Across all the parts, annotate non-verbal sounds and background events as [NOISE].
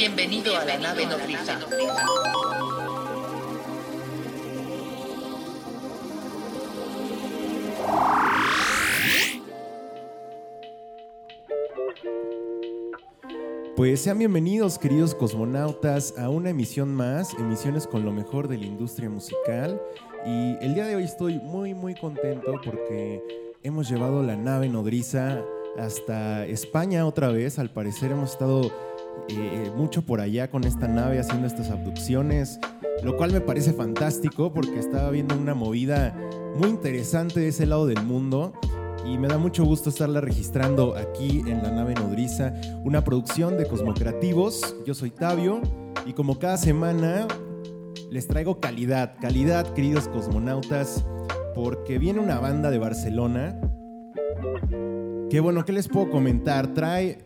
Bienvenido a la nave nodriza. Pues sean bienvenidos, queridos cosmonautas, a una emisión más, emisiones con lo mejor de la industria musical. Y el día de hoy estoy muy, muy contento porque hemos llevado la nave nodriza hasta España otra vez. Al parecer hemos estado eh, mucho por allá con esta nave haciendo estas abducciones, lo cual me parece fantástico porque estaba viendo una movida muy interesante de ese lado del mundo y me da mucho gusto estarla registrando aquí en la nave nodriza, una producción de Cosmocreativos. Yo soy Tabio y como cada semana les traigo calidad, calidad queridos cosmonautas, porque viene una banda de Barcelona. Que bueno, ¿qué les puedo comentar? Trae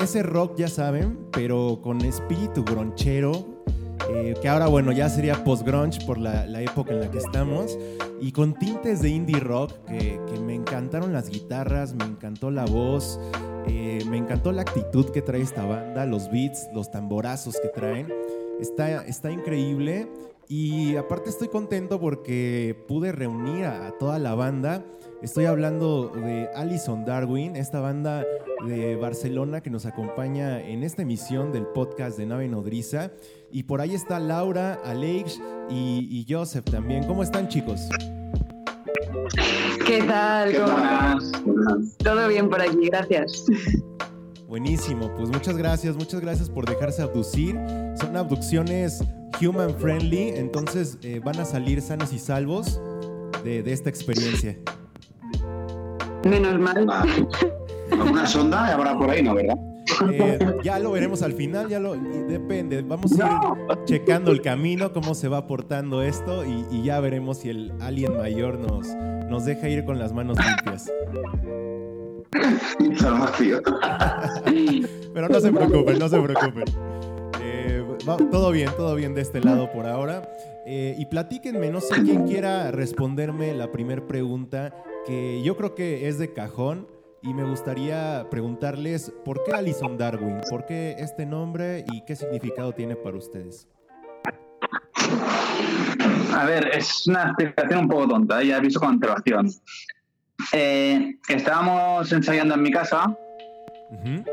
ese rock, ya saben, pero con espíritu gronchero, eh, que ahora, bueno, ya sería post-grunge por la, época en la que estamos, y con tintes de indie rock, que, me encantaron las guitarras, me encantó la voz, eh, me encantó la actitud que trae esta banda, los beats, los tamborazos que traen. Está, está increíble y aparte estoy contento porque pude reunir a, toda la banda. Estoy hablando de Alison Darwin, esta banda de Barcelona que nos acompaña en esta emisión del podcast de Nave Nodriza. Y por ahí está Laura, Alex y, Joseph también. ¿Cómo están chicos? ¿Qué tal? Todo bien por aquí, gracias. Buenísimo, pues muchas gracias, muchas gracias por dejarse abducir. Son abducciones human friendly, entonces eh, van a salir sanos y salvos de, esta experiencia. Menos mal. ¿Alguna sonda habrá por ahí, no, verdad? Eh, ya lo veremos al final, ya lo depende. Vamos a ir checando el camino, cómo se va portando esto y, ya veremos si el alien mayor nos, nos deja ir con las manos limpias. [LAUGHS] Pero no se preocupen, no se preocupen. Eh, todo bien, todo bien de este lado por ahora. Eh, y platíquenme, no sé quién quiera responderme la primera pregunta, que yo creo que es de cajón. Y me gustaría preguntarles, ¿por qué Alison Darwin? ¿Por qué este nombre y qué significado tiene para ustedes? A ver, es una explicación un poco tonta, ya aviso con antelación. Eh, estábamos ensayando en mi casa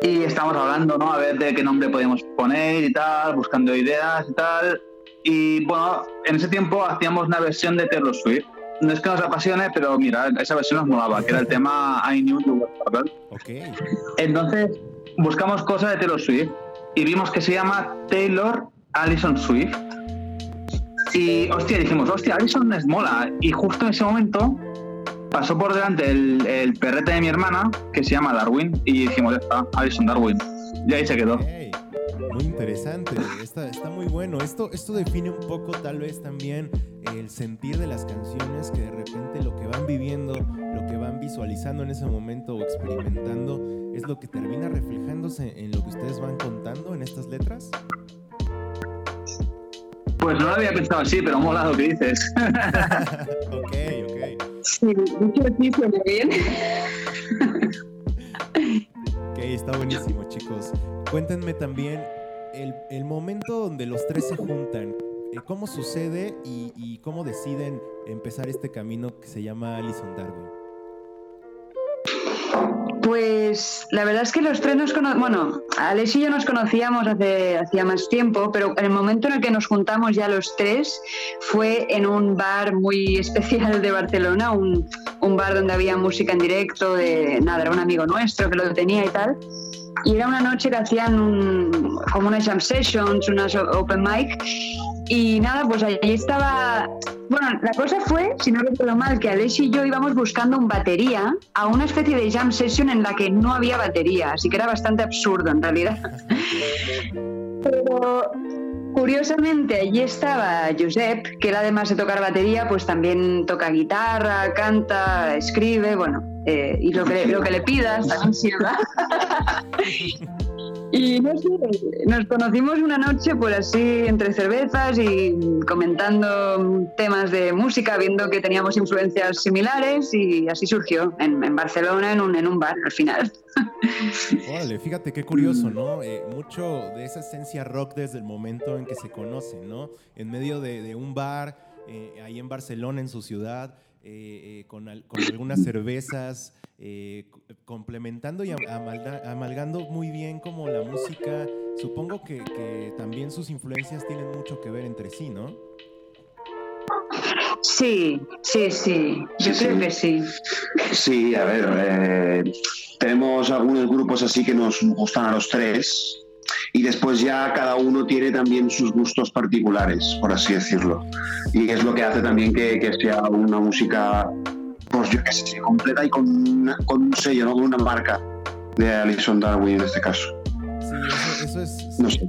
y estábamos hablando, ¿no? A ver de qué nombre podemos poner y tal, buscando ideas y tal. Y bueno, en ese tiempo hacíamos una versión de Taylor Swift. No es que nos apasione, pero mira, esa versión nos molaba, que era el tema I Knew You Were okay. Entonces buscamos cosas de Taylor Swift y vimos que se llama Taylor Allison Swift. Y hostia, dijimos, hostia, Allison es mola. Y justo en ese momento pasó por delante el, el, perrete de mi hermana, que se llama Darwin, y dijimos, ya está, Alison Darwin. Y ahí se quedó. Muy interesante, está, está muy bueno. Esto, esto define un poco tal vez también el sentir de las canciones, que de repente lo que van viviendo, lo que van visualizando en ese momento o experimentando, es lo que termina reflejándose en lo que ustedes van contando en estas letras. Pues no lo había pensado así, pero mola lo que dices. [LAUGHS] ok, ok. Sí, mucho sí suena bien. ok, está buenísimo, chicos. Cuéntenme también el, momento donde los tres se juntan. Eh, ¿Cómo sucede y, y cómo deciden empezar este camino que se llama Alison Darwin? Pues la verdad es que los tres nos conocemos, bueno, Alex y yo nos conocíamos hace hacía más tiempo, pero en el momento en el que nos juntamos ya los tres fue en un bar muy especial de Barcelona, un, un bar donde había música en directo, de nada, era un amigo nuestro que lo tenía y tal. Y era una noche que hacían como unas jam sessions, unas open mic. Y nada, pues allí estaba bueno, la cosa fue, si no recuerdo mal, que Alex y yo íbamos buscando un batería a una especie de jam session en la que no había batería, así que era bastante absurdo en realidad. [LAUGHS] Pero curiosamente allí estaba Josep, que él además de tocar batería, pues también toca guitarra, canta, escribe, bueno, eh, y lo que, lo que le pidas también sirve. [LAUGHS] Y no sé, nos conocimos una noche por así entre cervezas y comentando temas de música, viendo que teníamos influencias similares y así surgió en, Barcelona en un, en un bar al final. [LAUGHS] Órale, fíjate qué curioso, ¿no? Eh, mucho de esa esencia rock desde el momento en que se conocen, ¿no? En medio de, un bar, eh, ahí en Barcelona, en su ciudad, eh, con, algunas cervezas, complementando y amalgando muy bien como la música. Supongo que, que también sus influencias tienen mucho que ver entre sí, ¿no? Sí, sí, sí, yo creo que sí. Sí, a ver, eh, tenemos algunos grupos así que nos gustan a los tres y después ya cada uno tiene también sus gustos particulares, por así decirlo. Y es lo que hace también que, sea una música, pues yo que sé, completa y con, con un sello, ¿no? con una marca de Alison Darwin en este caso. Sí, eso, es,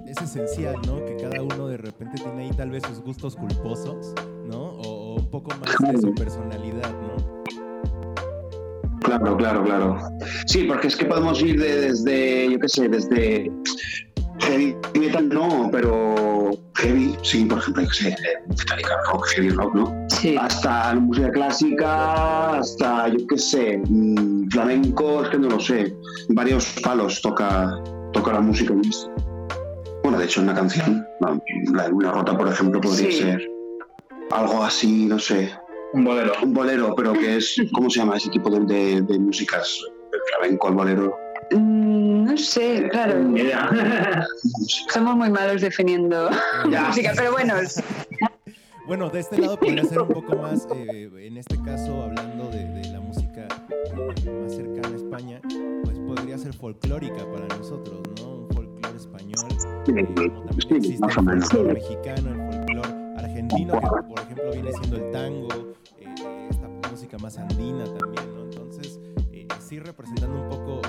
es, esencial, ¿no? Que cada uno de repente tiene ahí tal vez sus gustos culposos, ¿no? O, un poco más de su personalidad, ¿no? Claro, claro, claro. Sí, porque es que podemos ir desde, yo qué sé, desde heavy metal no, pero heavy, sí, por ejemplo, sé, Metallica rock, heavy rock, ¿no? Sí. Hasta música clásica, hasta, yo qué sé, mm, flamenco, es que no lo sé. Varios palos toca, toca la música en Bueno, de hecho, una canción, la de Una Rota, por ejemplo, podría ser algo así, no sé. Un bolero. Un bolero, pero que es, ¿cómo se llama ese tipo de, de, músicas? El flamenco, el bolero. Mm, no sé, claro. [LAUGHS] Somos muy malos definiendo [LAUGHS] música, pero bueno. Bueno, de este lado podría ser un poco más, eh, en este caso, hablando de, de la música eh, más cercana a España, pues podría ser folclórica para nosotros, ¿no? Un folclore español. también existe el folclore mexicano, el folclore argentino, que por ejemplo viene siendo el tango, eh, esta música más andina también, ¿no? Entonces, eh, sí representando un poco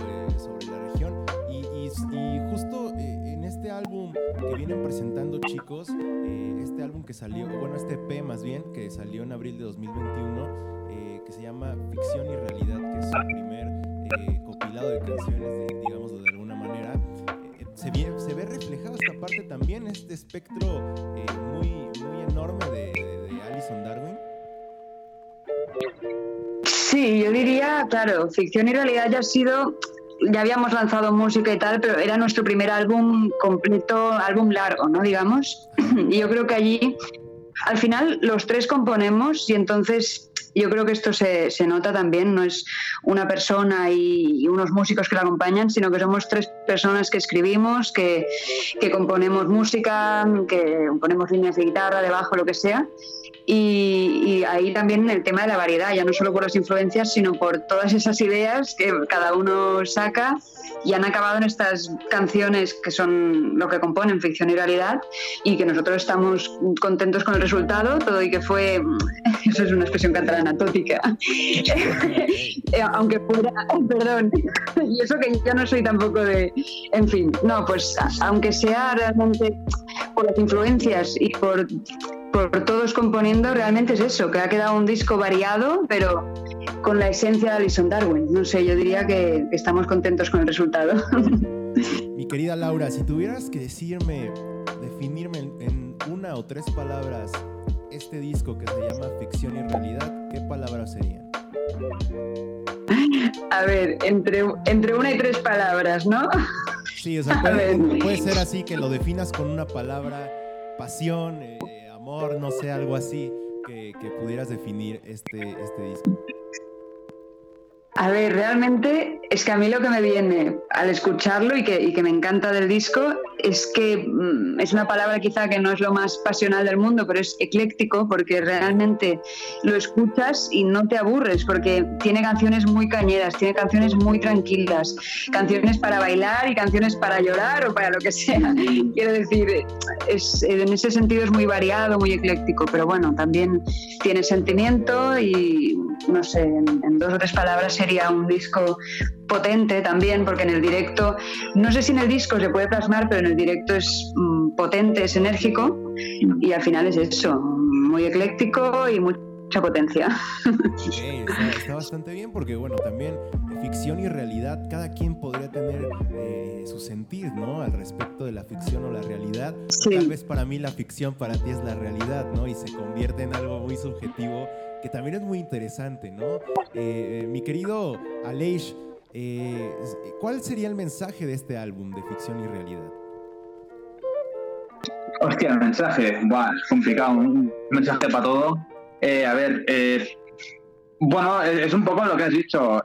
Y, y, justo en este álbum que vienen presentando chicos, este álbum que salió, bueno, este EP más bien, que salió en abril de 2021, que se llama Ficción y Realidad, que es su primer compilado de canciones, digamos, de alguna manera, se, se, ve reflejado esta parte también, este espectro muy, muy enorme de, de, Alison Darwin. Sí, yo diría, claro, ficción y realidad ya ha sido ya habíamos lanzado música y tal, pero era nuestro primer álbum completo, álbum largo, ¿no? Digamos. [CLEARS THROAT] Y yo creo que allí, al final, los tres componemos y entonces yo creo que esto se, se, nota también, no es una persona y, unos músicos que la acompañan, sino que somos tres personas que escribimos, que, que componemos música, que componemos líneas de guitarra, de bajo, lo que sea. Y, y, ahí también el tema de la variedad, ya no solo por las influencias, sino por todas esas ideas que cada uno saca y han acabado en estas canciones que son lo que componen ficción y realidad y que nosotros estamos contentos con el resultado, todo y que fue, [LAUGHS] eso es una expresión catalana, tótica, [LAUGHS] eh, aunque fuera, [LAUGHS] perdón, y eso que yo no soy tampoco de, en fin, no, pues aunque sea realmente por las influencias y por por todos componiendo, realmente es eso, que ha quedado un disco variado, pero con la esencia de Alison Darwin. No sé, yo diría que, estamos contentos con el resultado. [LAUGHS] Mi querida Laura, si tuvieras que decirme, definirme en, una o tres palabras este disco que se llama Ficción y Realidad, ¿qué palabras serían? A ver, entre, entre una y tres palabras, ¿no? Sí, o sea, puede, [LAUGHS] ser así que lo definas con una palabra, pasión, eh, amor, no sé, algo así que, pudieras definir este, este disco. A ver, realmente es que a mí lo que me viene al escucharlo y que, me encanta del disco es que mm, es una palabra quizá que no es lo más pasional del mundo, pero es ecléctico porque realmente lo escuchas y no te aburres porque tiene canciones muy cañeras, tiene canciones muy tranquilas, canciones para bailar y canciones para llorar o para lo que sea. [LAUGHS] Quiero decir, es, en ese sentido es muy variado, muy ecléctico, pero bueno, también tiene sentimiento y no sé, en dos o tres palabras sería un disco potente también, porque en el directo, no sé si en el disco se puede plasmar, pero en el directo es mm, potente, es enérgico y al final es eso, muy ecléctico y mucha potencia. [LAUGHS] está, bastante bien porque, bueno, también ficción y realidad, cada quien podría tener eh, su sentir, ¿no? Al respecto de la ficción o la realidad. Tal vez para mí la ficción, para ti es la realidad, ¿no? Y se convierte en algo muy subjetivo que también es muy interesante, ¿no? Eh, eh, mi querido Aleix, Eh, ¿Cuál sería el mensaje de este álbum de ficción y realidad? Hostia, el mensaje, Buah, es complicado, un mensaje para todo. A ver, bueno, es un poco lo que has dicho,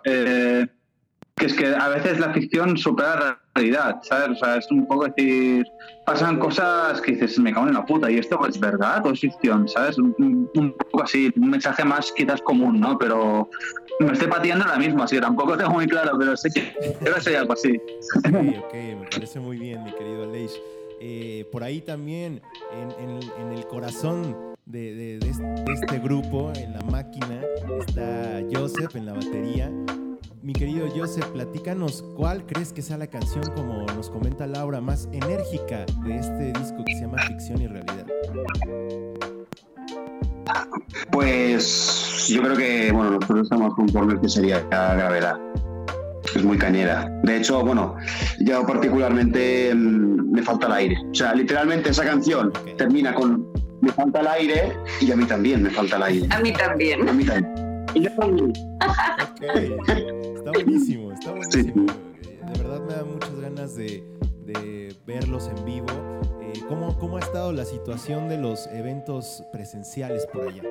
que es que a veces la ficción supera la realidad, ¿sabes? O sea, es un poco decir, pasan cosas que dices, me cago en la puta, y esto es verdad o es ficción, ¿sabes? Un, poco así, un mensaje más quizás común, ¿no? Pero me estoy pateando ahora mismo, así tampoco tengo muy claro, pero sé que debe ser algo así. Ok, ok, me parece muy bien, mi querido Aleix. Eh, por ahí también, en, el corazón de, de, este grupo, en la máquina, está Joseph en la batería. Mi querido Joseph, platícanos cuál crees que sea la canción, como nos comenta Laura, más enérgica de este disco que se llama Ficción y Realidad. Pues yo creo que, bueno, nosotros estamos conformes que sería Gravedad. Es muy cañera. De hecho, bueno, yo particularmente mm, me falta el aire. O sea, literalmente esa canción termina con me falta el aire y a mí también me falta el aire. A mí también. A mí también. Y yo también. [LAUGHS] Está buenísimo, está buenísimo. De verdad me da muchas ganas de, de verlos en vivo. Eh, ¿cómo, ¿Cómo ha estado la situación de los eventos presenciales por allá?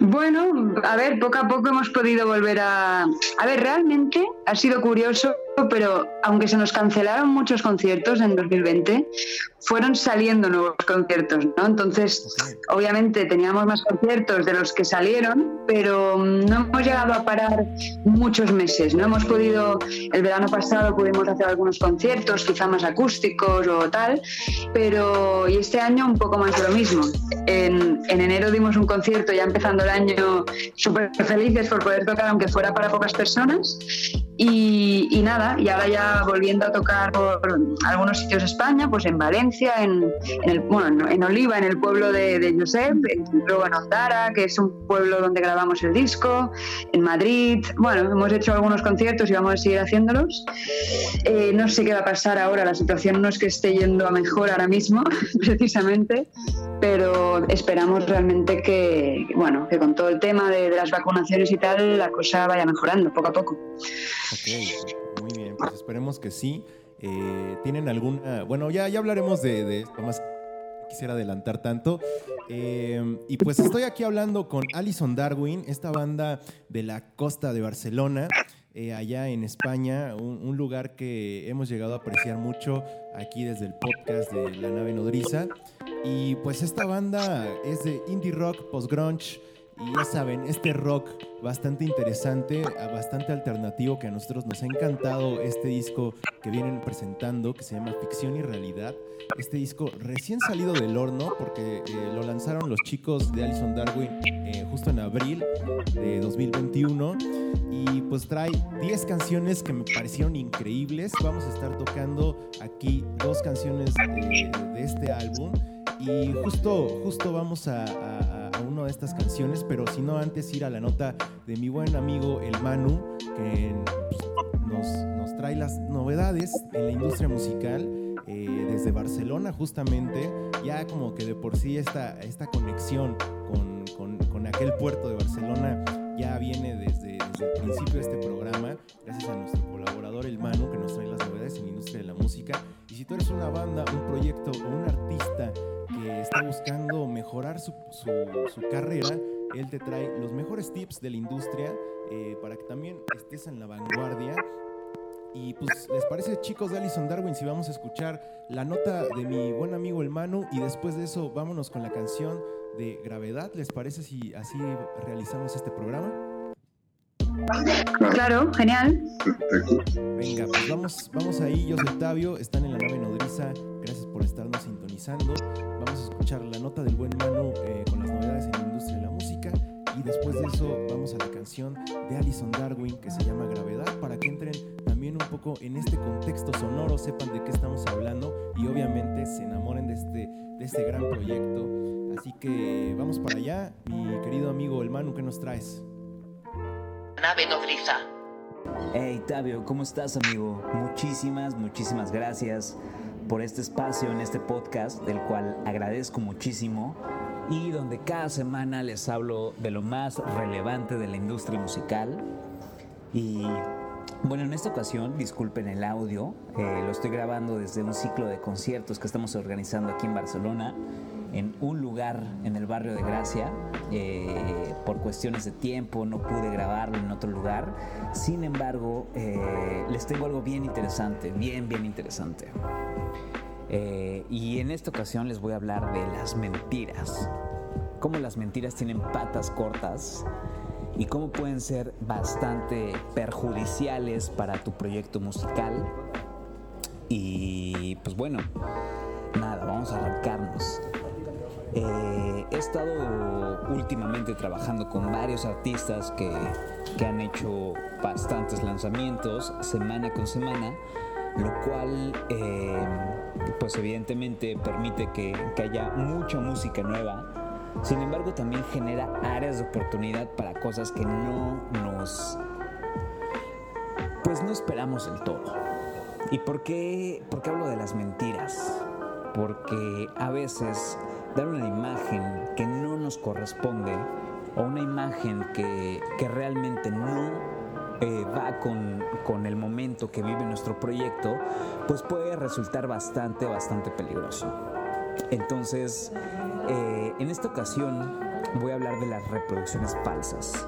Bueno, a ver, poco a poco hemos podido volver a... A ver, realmente ha sido curioso, pero aunque se nos cancelaron muchos conciertos en 2020, fueron saliendo nuevos conciertos, ¿no? Entonces, obviamente teníamos más conciertos de los que salieron, pero no hemos llegado a parar muchos meses, ¿no? Hemos podido, el verano pasado pudimos hacer algunos conciertos, quizá más acústicos o tal, pero y este año un poco más de lo mismo. En, en enero dimos un concierto ya empezando el año súper felices por poder tocar, aunque fuera para pocas personas. Y, nada, y ahora ya volviendo a tocar por algunos sitios de España, pues en Valencia, en, el, bueno, en Oliva, en el pueblo de, de Josep, luego en Ondara, que es un pueblo donde grabamos el disco, en Madrid. Bueno, hemos hecho algunos conciertos y vamos a seguir haciéndolos. Eh, no sé qué va a pasar ahora, la situación no es que esté yendo a mejor ahora mismo, [LAUGHS] precisamente, pero esperamos realmente que, bueno, que con todo el tema de, las vacunaciones y tal, la cosa vaya mejorando poco a poco. Ok, pues esperemos que sí. Eh, ¿Tienen alguna...? Bueno, ya, ya hablaremos de, esto, más quisiera adelantar tanto. Eh, y pues estoy aquí hablando con Alison Darwin, esta banda de la costa de Barcelona, eh, allá en España, un, lugar que hemos llegado a apreciar mucho aquí desde el podcast de La Nave Nodriza. Y pues esta banda es de indie rock, post-grunge, y ya saben, este rock bastante interesante, bastante alternativo, que a nosotros nos ha encantado este disco que vienen presentando, que se llama Ficción y Realidad. Este disco recién salido del horno, porque eh, lo lanzaron los chicos de Alison Darwin eh, justo en abril de 2021. Y pues trae 10 canciones que me parecieron increíbles. Vamos a estar tocando aquí dos canciones de, de este álbum. Y justo, justo vamos a, una de estas canciones, pero si no antes ir a la nota de mi buen amigo el Manu, que pues, nos, trae las novedades en la industria musical. Eh, desde Barcelona justamente, ya como que de por sí esta, esta conexión con, con, aquel puerto de Barcelona ya viene desde, desde, el principio de este programa, gracias a nuestro colaborador el Manu que nos trae las novedades en la industria de la música. Y si tú eres una banda, un proyecto o un artista está buscando mejorar su, su, carrera, él te trae los mejores tips de la industria eh, para que también estés en la vanguardia. Y pues, ¿les parece, chicos de Alison Darwin, si vamos a escuchar la nota de mi buen amigo el Manu y después de eso vámonos con la canción de Gravedad? ¿Les parece si así realizamos este programa? Claro, genial. Venga, pues vamos, vamos ahí. Yo soy Octavio, están en la nave nodriza. Gracias por estarnos sintonizando. Vamos a escuchar la nota del buen Manu eh, con las novedades en la industria de la música. Y después de eso vamos a la canción de Alison Darwin que se llama Gravedad para que entren también un poco en este contexto sonoro, sepan de qué estamos hablando y obviamente se enamoren de este, de este gran proyecto. Así que vamos para allá. Mi querido amigo el Manu, ¿qué nos traes? Hey Tabio, ¿cómo estás amigo? Muchísimas, muchísimas gracias por este espacio en este podcast, del cual agradezco muchísimo y donde cada semana les hablo de lo más relevante de la industria musical. Y bueno, en esta ocasión, disculpen el audio, eh, lo estoy grabando desde un ciclo de conciertos que estamos organizando aquí en Barcelona, en un lugar en el barrio de Gracia. Eh, por cuestiones de tiempo no pude grabarlo en otro lugar. Sin embargo, eh, les tengo algo bien interesante, bien, bien interesante. y en esta ocasión les voy a hablar de las mentiras. Cómo las mentiras tienen patas cortas y cómo pueden ser bastante perjudiciales para tu proyecto musical. Y pues bueno, nada, vamos a arrancarnos. Eh, he estado últimamente trabajando con varios artistas que, que, han hecho bastantes lanzamientos semana con semana, lo cual eh, pues evidentemente permite que, que haya mucha música nueva sin embargo, también genera áreas de oportunidad para cosas que no nos... Pues no esperamos del todo. ¿Y por qué, por qué hablo de las mentiras? Porque a veces dar una imagen que no nos corresponde o una imagen que, que realmente no eh, va con, con, el momento que vive nuestro proyecto, pues puede resultar bastante, bastante peligroso. Entonces, eh, en esta ocasión voy a hablar de las reproducciones falsas.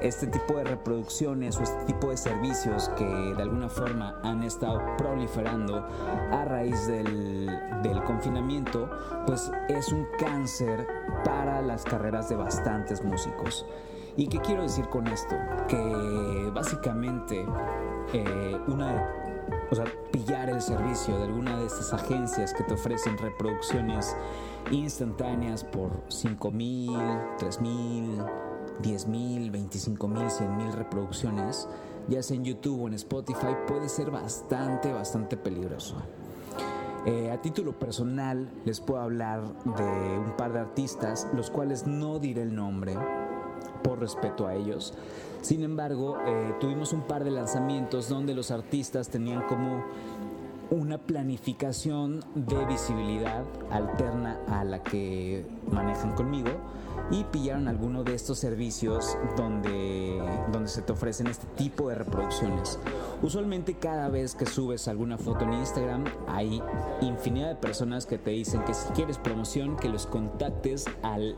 Este tipo de reproducciones o este tipo de servicios que de alguna forma han estado proliferando a raíz del, del confinamiento, pues es un cáncer para las carreras de bastantes músicos. ¿Y qué quiero decir con esto? Que básicamente eh, una o sea, pillar el servicio de alguna de estas agencias que te ofrecen reproducciones instantáneas por 5 mil, 3 mil, 10 mil, 25 mil, 100 mil reproducciones, ya sea en YouTube o en Spotify, puede ser bastante, bastante peligroso. Eh, a título personal les puedo hablar de un par de artistas, los cuales no diré el nombre por respeto a ellos. Sin embargo, eh, tuvimos un par de lanzamientos donde los artistas tenían como una planificación de visibilidad alterna a la que manejan conmigo y pillaron alguno de estos servicios donde, donde se te ofrecen este tipo de reproducciones. Usualmente cada vez que subes alguna foto en Instagram hay infinidad de personas que te dicen que si quieres promoción que los contactes al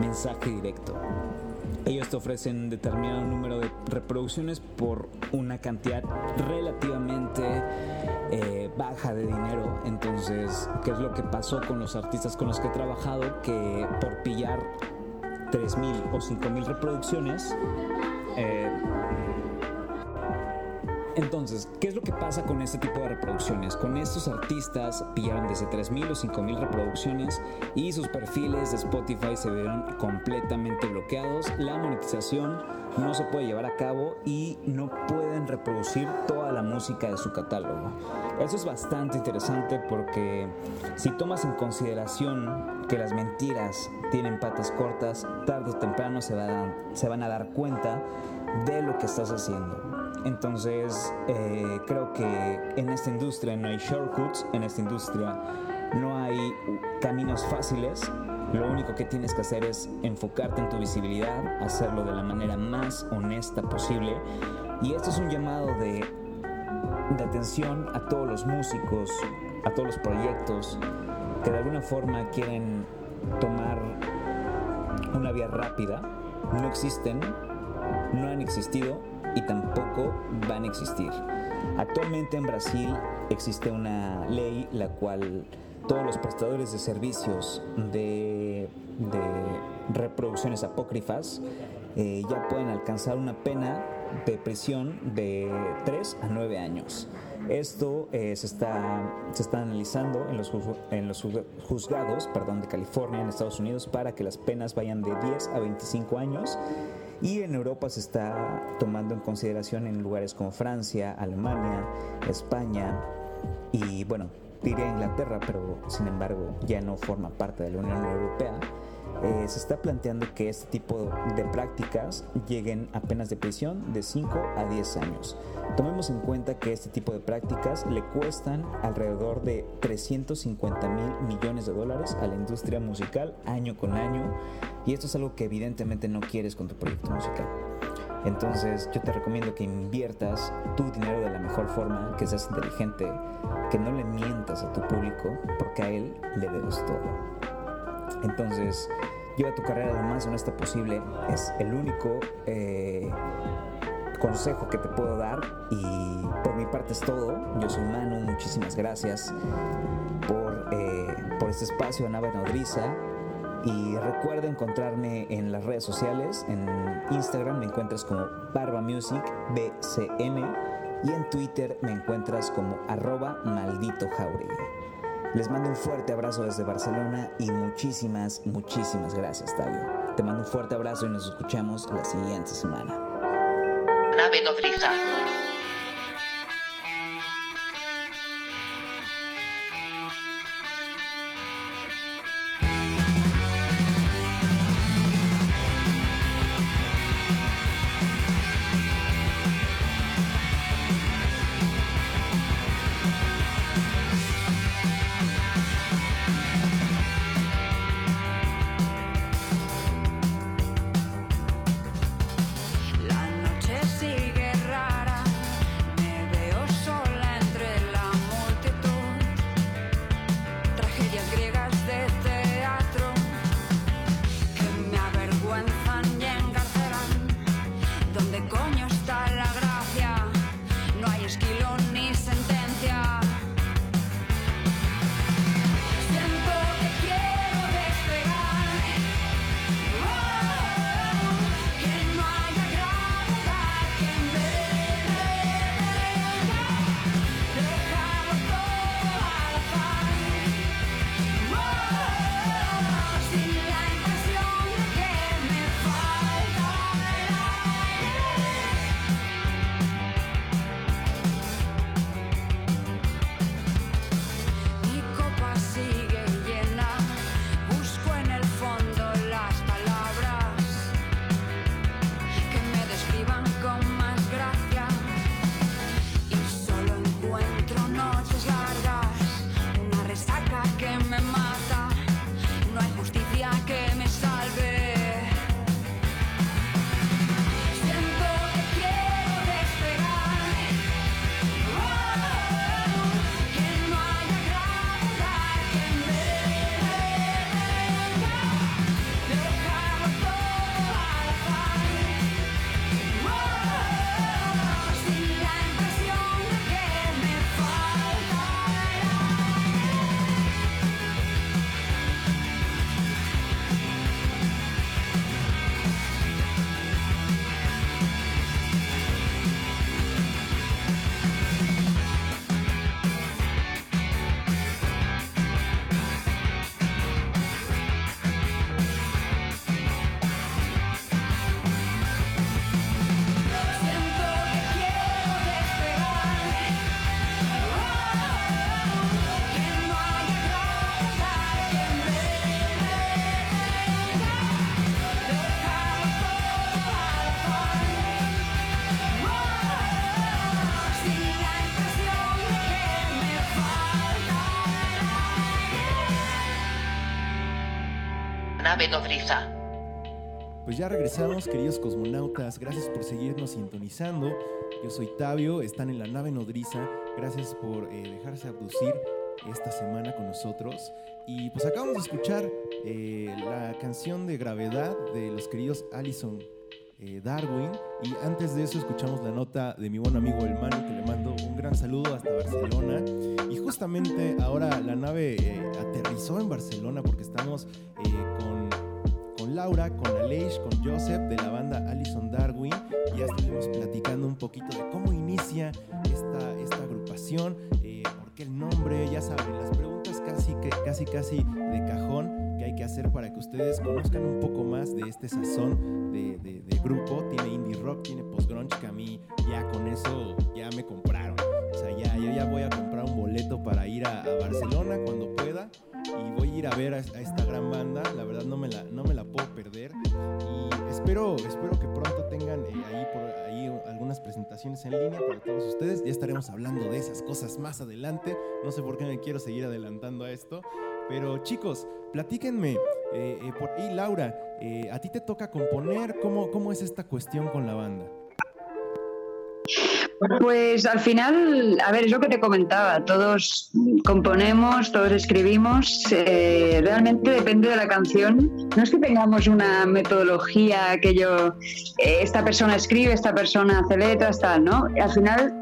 mensaje directo. Ellos te ofrecen determinado número de reproducciones por una cantidad relativamente eh, baja de dinero. Entonces, ¿qué es lo que pasó con los artistas con los que he trabajado? Que por pillar 3.000 o 5.000 reproducciones, eh, entonces, ¿qué es lo que pasa con este tipo de reproducciones? Con estos artistas pillaron desde 3.000 o 5.000 reproducciones y sus perfiles de Spotify se vieron completamente bloqueados. La monetización no se puede llevar a cabo y no pueden reproducir toda la música de su catálogo. Eso es bastante interesante porque si tomas en consideración que las mentiras tienen patas cortas, tarde o temprano se, van a dar cuenta de lo que estás haciendo. Entonces, eh, creo que en esta industria no hay shortcuts, en esta industria no hay caminos fáciles. Lo único que tienes que hacer es enfocarte en tu visibilidad, hacerlo de la manera más honesta posible. Y esto es un llamado de, de atención a todos los músicos, a todos los proyectos que de alguna forma quieren tomar una vía rápida. No existen, no han existido y tampoco van a existir. Actualmente en Brasil existe una ley la cual todos los prestadores de servicios de, reproducciones apócrifas eh, ya pueden alcanzar una pena de prisión de 3 a 9 años. Esto eh, se, está, se está analizando en los, en los juzgados perdón, de California, en Estados Unidos, para que las penas vayan de 10 a 25 años y en Europa se está tomando en consideración en lugares como Francia, Alemania, España y bueno, diría Inglaterra, pero sin embargo ya no forma parte de la Unión Europea. Eh, se está planteando que este tipo de prácticas lleguen a penas de prisión de 5 a 10 años. Tomemos en cuenta que este tipo de prácticas le cuestan alrededor de 350 mil millones de dólares a la industria musical año con año y esto es algo que evidentemente no quieres con tu proyecto musical. Entonces yo te recomiendo que inviertas tu dinero de la mejor forma, que seas inteligente, que no le mientas a tu público, porque a él le debes todo. Entonces, lleva tu carrera lo más honesta posible, es el único eh, consejo que te puedo dar y por mi parte es todo. Yo soy Manu, muchísimas gracias por, eh, por este espacio, Nave Nodriza. Y recuerda encontrarme en las redes sociales. En Instagram me encuentras como Barba Music BCN y en Twitter me encuentras como arroba maldito jauregui. Les mando un fuerte abrazo desde Barcelona y muchísimas, muchísimas gracias, Tabio. Te mando un fuerte abrazo y nos escuchamos la siguiente semana. Nave. Pues ya regresamos, queridos cosmonautas. Gracias por seguirnos sintonizando. Yo soy Tabio, están en la nave nodriza. Gracias por eh, dejarse abducir esta semana con nosotros. Y pues acabamos de escuchar eh, la canción de Gravedad de los queridos Allison eh, Darwin. Y antes de eso escuchamos la nota de mi buen amigo El Manu, que le mando un gran saludo hasta Barcelona. Y justamente ahora la nave aterrizó en Barcelona porque estamos con Laura, con Aleix, con Joseph de la banda Allison Darwin. Ya estuvimos platicando un poquito de cómo inicia esta, esta agrupación, eh, por qué el nombre, ya saben, las preguntas casi, casi, casi de cajón que hay que hacer para que ustedes conozcan un poco más de este sazón de, grupo. Tiene indie rock, tiene post-grunge, que a mí ya con eso ya me compraron. Sea, ya, yo ya voy a comprar un boleto para ir a Barcelona cuando pueda y voy a ir a ver a, esta gran banda. La verdad no me la, no me la puedo perder. Y espero, espero que pronto tengan eh, ahí, por ahí algunas presentaciones en línea para todos ustedes. Ya estaremos hablando de esas cosas más adelante. No sé por qué me quiero seguir adelantando a esto. Pero chicos, platíquenme. Eh, eh, por ahí, Laura, Eh, ¿A ti te toca componer? ¿Cómo, ¿Cómo es esta cuestión con la banda? Pues al final, a ver, es lo que te comentaba, todos componemos, todos escribimos, eh, realmente depende de la canción. No es que tengamos una metodología que yo, eh, esta persona escribe, esta persona hace letras, tal, ¿no? Al final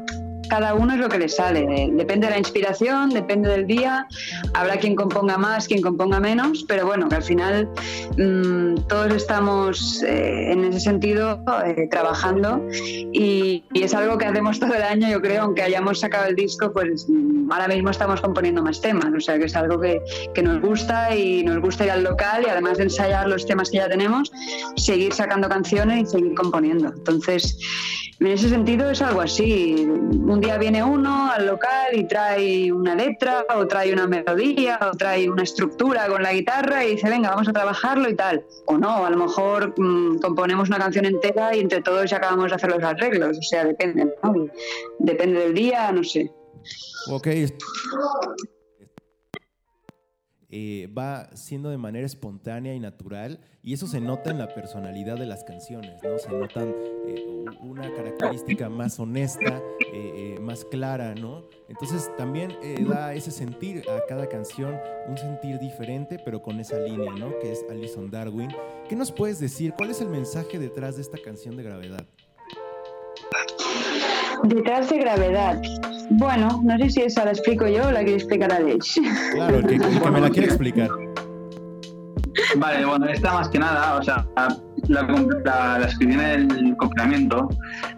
cada uno es lo que le sale. Depende de la inspiración, depende del día. Habrá quien componga más, quien componga menos, pero bueno, que al final mm, todos estamos eh, en ese sentido eh, trabajando y, es algo que hacemos todo el año, yo creo, aunque hayamos sacado el disco, pues mm, ahora mismo estamos componiendo más temas, o sea que es algo que, que nos gusta y nos gusta ir al local y además de ensayar los temas que ya tenemos, seguir sacando canciones y seguir componiendo. Entonces, en ese sentido es algo así. Un día viene uno al local y trae una letra, o trae una melodía, o trae una estructura con la guitarra y dice, venga, vamos a trabajarlo y tal. O no, a lo mejor mm, componemos una canción entera y entre todos ya acabamos de hacer los arreglos. O sea, depende, Depende del día, no sé. Ok. Eh, va siendo de manera espontánea y natural y eso se nota en la personalidad de las canciones, ¿no? Se notan eh, una característica más honesta, eh, más clara, ¿no? Entonces también da ese sentir a cada canción, un sentir diferente, pero con esa línea, ¿no? Que es Alison Darwin. ¿Qué nos puedes decir? ¿Cuál es el mensaje detrás de esta canción de gravedad? Detrás de gravedad. Bueno, no sé si esa la explico yo o la quiere explicar Alex. Claro, que, que me la quiere explicar. Vale, bueno, esta más que nada, o sea, la, la, la escribí en el confinamiento.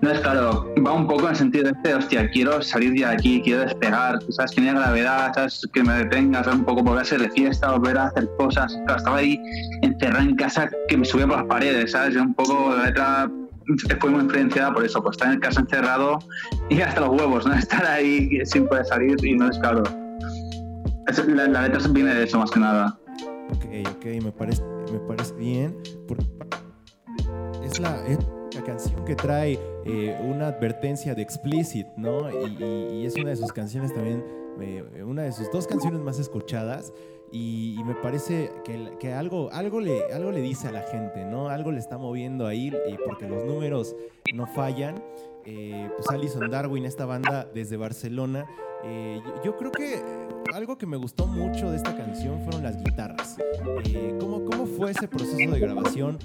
No es claro, va un poco en el sentido de este, hostia, quiero salir de aquí, quiero despegar, sabes que no hay gravedad, sabes que me detenga, sabes un poco volver a ser de fiesta, volver a hacer cosas. estaba ahí encerrado en casa que me subía por las paredes, ¿sabes? Un poco la letra fue muy influenciada por eso, pues estar en casa encerrado y hasta los huevos, ¿no? [LAUGHS] Estar ahí sin poder salir y no es claro. La, la letra viene de eso más que nada. Ok, ok, me parece, me parece bien. Porque es la, canción que trae eh, una advertencia de explicit, ¿no? Y, es una de sus canciones también, eh, una de sus dos canciones más escuchadas. Y, me parece que, que, algo, algo, le, algo le dice a la gente, ¿no? Algo le está moviendo ahí, y porque los números no fallan. Eh, pues Alison Darwin, esta banda desde Barcelona. Eh, yo, creo que algo que me gustó mucho de esta canción fueron las guitarras. Eh, ¿cómo, ¿cómo, fue ese proceso de grabación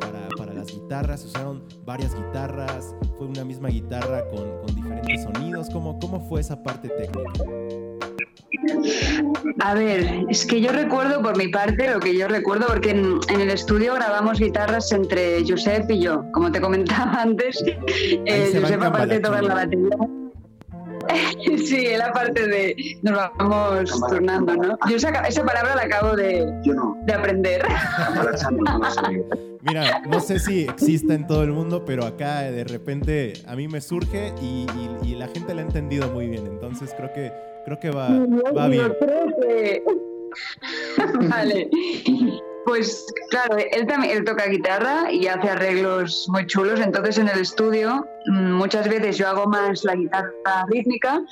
para, para, las guitarras? ¿Usaron varias guitarras? ¿Fue una misma guitarra con, con diferentes sonidos? ¿Cómo, ¿Cómo fue esa parte técnica? A ver, es que yo recuerdo por mi parte lo que yo recuerdo, porque en, el estudio grabamos guitarras entre Josep y yo. Como te comentaba [LAUGHS] antes, eh, Josep aparte de tocar la batería. [LAUGHS] sí, él aparte de nos vamos turnando, ¿no? Yo esa, palabra la acabo de, de aprender. Mira, no sé si exista en todo el mundo, pero acá de repente a mí me surge y, y la gente la ha entendido muy bien. Entonces creo que Creo que va, va bien. [LAUGHS] vale. Pues claro, él también él toca guitarra y hace arreglos muy chulos. Entonces en el estudio muchas veces yo hago más la guitarra rítmica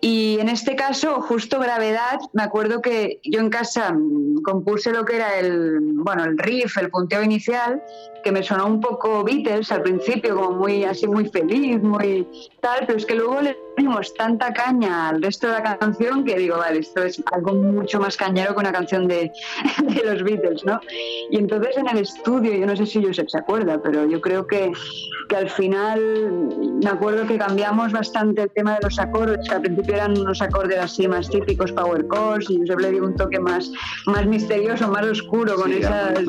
y en este caso justo gravedad. Me acuerdo que yo en casa mm, compuse lo que era el bueno el riff, el punteo inicial, que me sonó un poco Beatles al principio, como muy así muy feliz, muy tal, pero es que luego le dimos tanta caña al resto de la canción que digo, vale, esto es algo mucho más cañero que una canción de, [LAUGHS] de los Beatles, ¿no? Y entonces en el estudio, yo no sé si Josep se acuerda, pero yo creo que, que al final me acuerdo que cambiamos bastante el tema de los acordes, que al principio eran unos acordes así más típicos, power chords, y Josep le dio un toque más, más misterioso, más oscuro, con esas... [LAUGHS]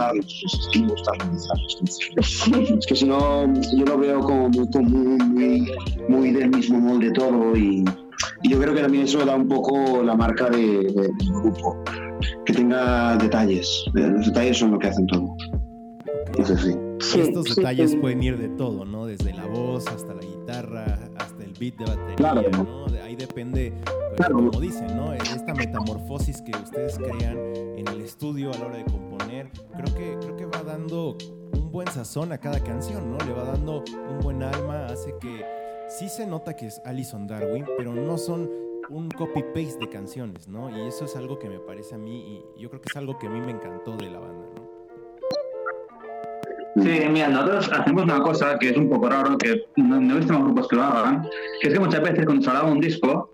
Es que si no, yo lo veo como muy, muy, muy del mismo molde todo y, yo creo que también eso da un poco la marca del de, grupo, que tenga detalles. Los detalles son lo que hacen todo. Estos detalles pueden ir de todo, ¿no? Desde la voz hasta la guitarra, hasta el beat de batería, ¿no? ahí depende, pues, como dicen, ¿no? Esta metamorfosis que ustedes crean en el estudio a la hora de componer, creo que, creo que va dando un buen sazón a cada canción, ¿no? Le va dando un buen alma, hace que sí se nota que es Alison Darwin, pero no son un copy-paste de canciones, ¿no? Y eso es algo que me parece a mí, y yo creo que es algo que a mí me encantó de la banda, ¿no? Sí, mira, nosotros hacemos una cosa que es un poco raro, que no, he visto más grupos que lo hagan, que es que muchas veces cuando se graba un disco,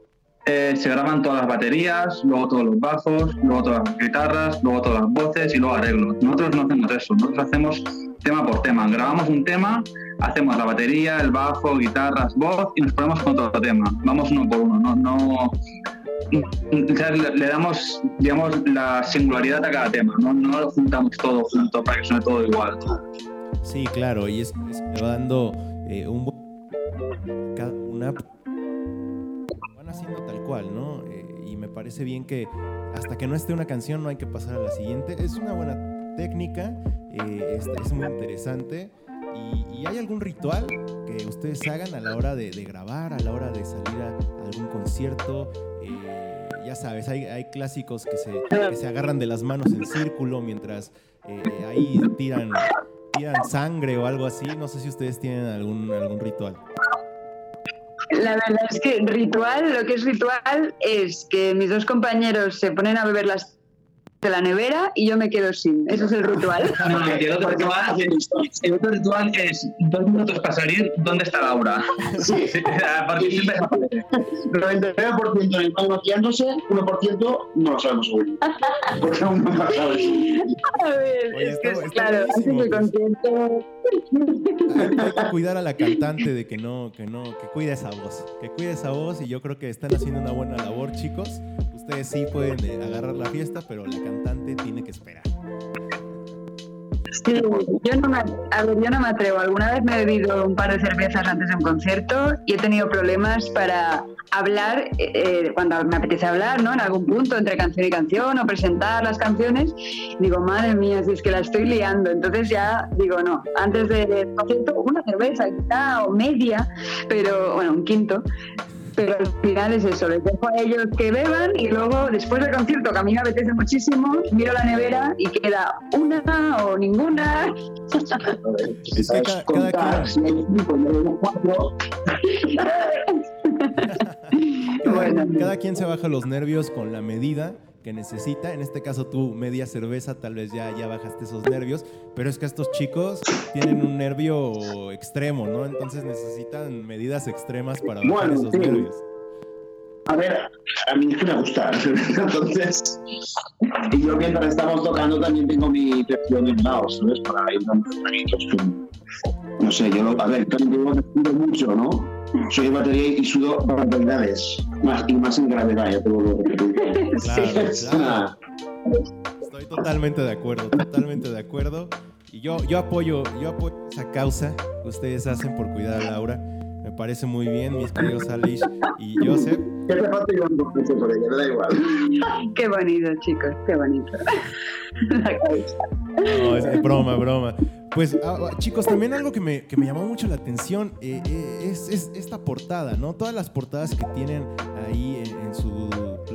eh, se graban todas las baterías, luego todos los bajos, luego todas las guitarras, luego todas las voces y luego arreglos. Nosotros no hacemos eso, nosotros hacemos tema por tema. Grabamos un tema, hacemos la batería, el bajo, guitarras, voz y nos ponemos con otro tema. Vamos uno por uno, no, no le, damos, digamos, la singularidad a cada tema, no, no lo juntamos todo junto para que suene todo igual. Sí, claro, y es, va dando eh, un una van haciendo tal cual, ¿no? Eh, y me parece bien que hasta que no esté una canción no hay que pasar a la siguiente. Es una buena técnica, eh, es, muy interesante. Y, hay algún ritual que ustedes hagan a la hora de, grabar, a la hora de salir a, algún concierto? ya sabes, hay, clásicos que se, que se, agarran de las manos en círculo mientras ahí tiran sangre o algo así. No sé si ustedes tienen algún, algún ritual. La verdad es que ritual, lo que es ritual es que mis dos compañeros se ponen a beber las de la nevera y yo me quedo sin. Eso es el ritual. [LAUGHS] No, el, otro ritual el otro ritual es dos minutos para salir, ¿dónde está Laura? [LAUGHS] Sí. Porque siempre 99% en el maquillándose, 1% no lo sabemos seguro. Porque aún no lo sabes. A ver, es que claro, antes de concierto... Hay que cuidar a la cantante de que no, que no, que cuide esa voz, que cuide esa voz y yo creo que están haciendo una buena labor, chicos ustedes sí pueden agarrar la fiesta, pero la cantante tiene que esperar. Sí, yo no, me, a ver, yo no me atrevo. Alguna vez me he bebido un par de cervezas antes de un concierto y he tenido problemas para hablar eh, cuando me apetece hablar, ¿no? En algún punto entre canción y canción o presentar las canciones. Digo, madre mía, si es que la estoy liando. Entonces ya digo, no, antes del concierto una cerveza quizá o media, pero bueno, un quinto pero al final es eso, les dejo a ellos que beban y luego después del concierto, que a mí me apetece muchísimo, miro la nevera y queda una o ninguna. Es que cada, cada [LAUGHS] quien se baja los nervios con la medida que necesita. En este caso, tú media cerveza, tal vez ya, ya bajaste esos nervios, pero es que estos chicos tienen un nervio extremo, ¿no? Entonces necesitan medidas extremas para bajar esos nervios. A ver, a mí es que me gusta. [LAUGHS] Entonces, y yo mientras estamos tocando también tengo mi presión en mouse, ¿sabes? Para ir dando No sé, yo, a ver, también tengo mucho, ¿no? Soy de batería y sudo barbaridades. Más, y más en gravedad, ya tengo lo Claro, [LAUGHS] Estoy totalmente de acuerdo, totalmente de acuerdo. Y yo, yo apoyo, yo apoyo esa causa que ustedes hacen por cuidar a Laura. Me parece muy bien, mis queridos Alish y Joseph. ¿Qué te falta por ella? Me da igual. [LAUGHS] Qué bonito, chicos, qué bonito. [LAUGHS] No, es broma, broma. Pues ah, ah, chicos, también algo que me, que me, llamó mucho la atención eh, eh, es, esta portada, ¿no? Todas las portadas que tienen ahí en, su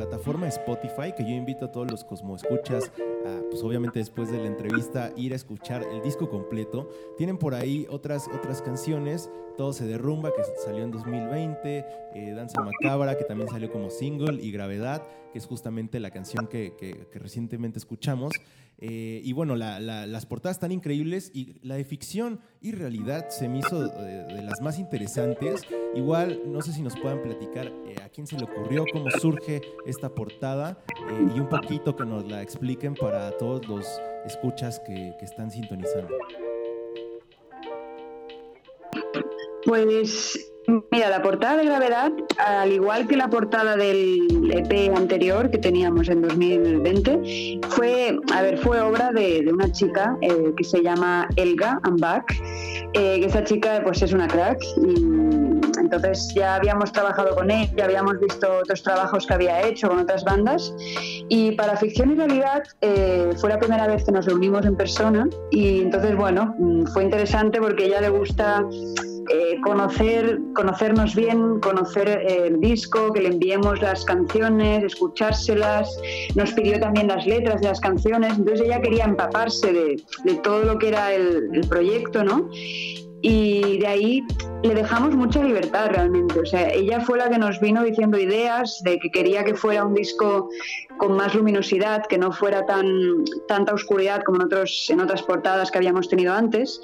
plataforma Spotify, que yo invito a todos los cosmoescuchas, a, pues obviamente después de la entrevista, ir a escuchar el disco completo. Tienen por ahí otras, otras canciones, Todo se derrumba, que salió en 2020, eh, Danza Macabra, que también salió como single, y Gravedad, que es justamente la canción que, recientemente escuchamos. Eh, y bueno, las portadas están increíbles y la de ficción y realidad se me hizo de, las más interesantes. Igual, no sé si nos puedan platicar eh, a quién se le ocurrió, cómo surge esta portada eh, y un poquito que nos la expliquen para todos los escuchas que, que están sintonizando. Pues Mira, la portada de Gravedad, al igual que la portada del EP anterior que teníamos en 2020, fue, a ver, fue obra de, una chica eh, que se llama Elga Ambach, eh, que esa chica pues es una crack y entonces ya habíamos trabajado con ella, ya habíamos visto otros trabajos que había hecho con otras bandas y para Ficción y Realidad eh, fue la primera vez que nos reunimos en persona y entonces bueno, mm, fue interesante porque ella le gusta eh, conocer, conocernos bien, conocer eh, el disco, que le enviemos las canciones, escuchárselas. Nos pidió también las letras de las canciones. Entonces ella quería empaparse de, de todo lo que era el, el proyecto, ¿no? y de ahí le dejamos mucha libertad realmente. O sea, ella fue la que nos vino diciendo ideas de que quería que fuera un disco con más luminosidad, que no fuera tan tanta oscuridad como en, otros, en otras portadas que habíamos tenido antes.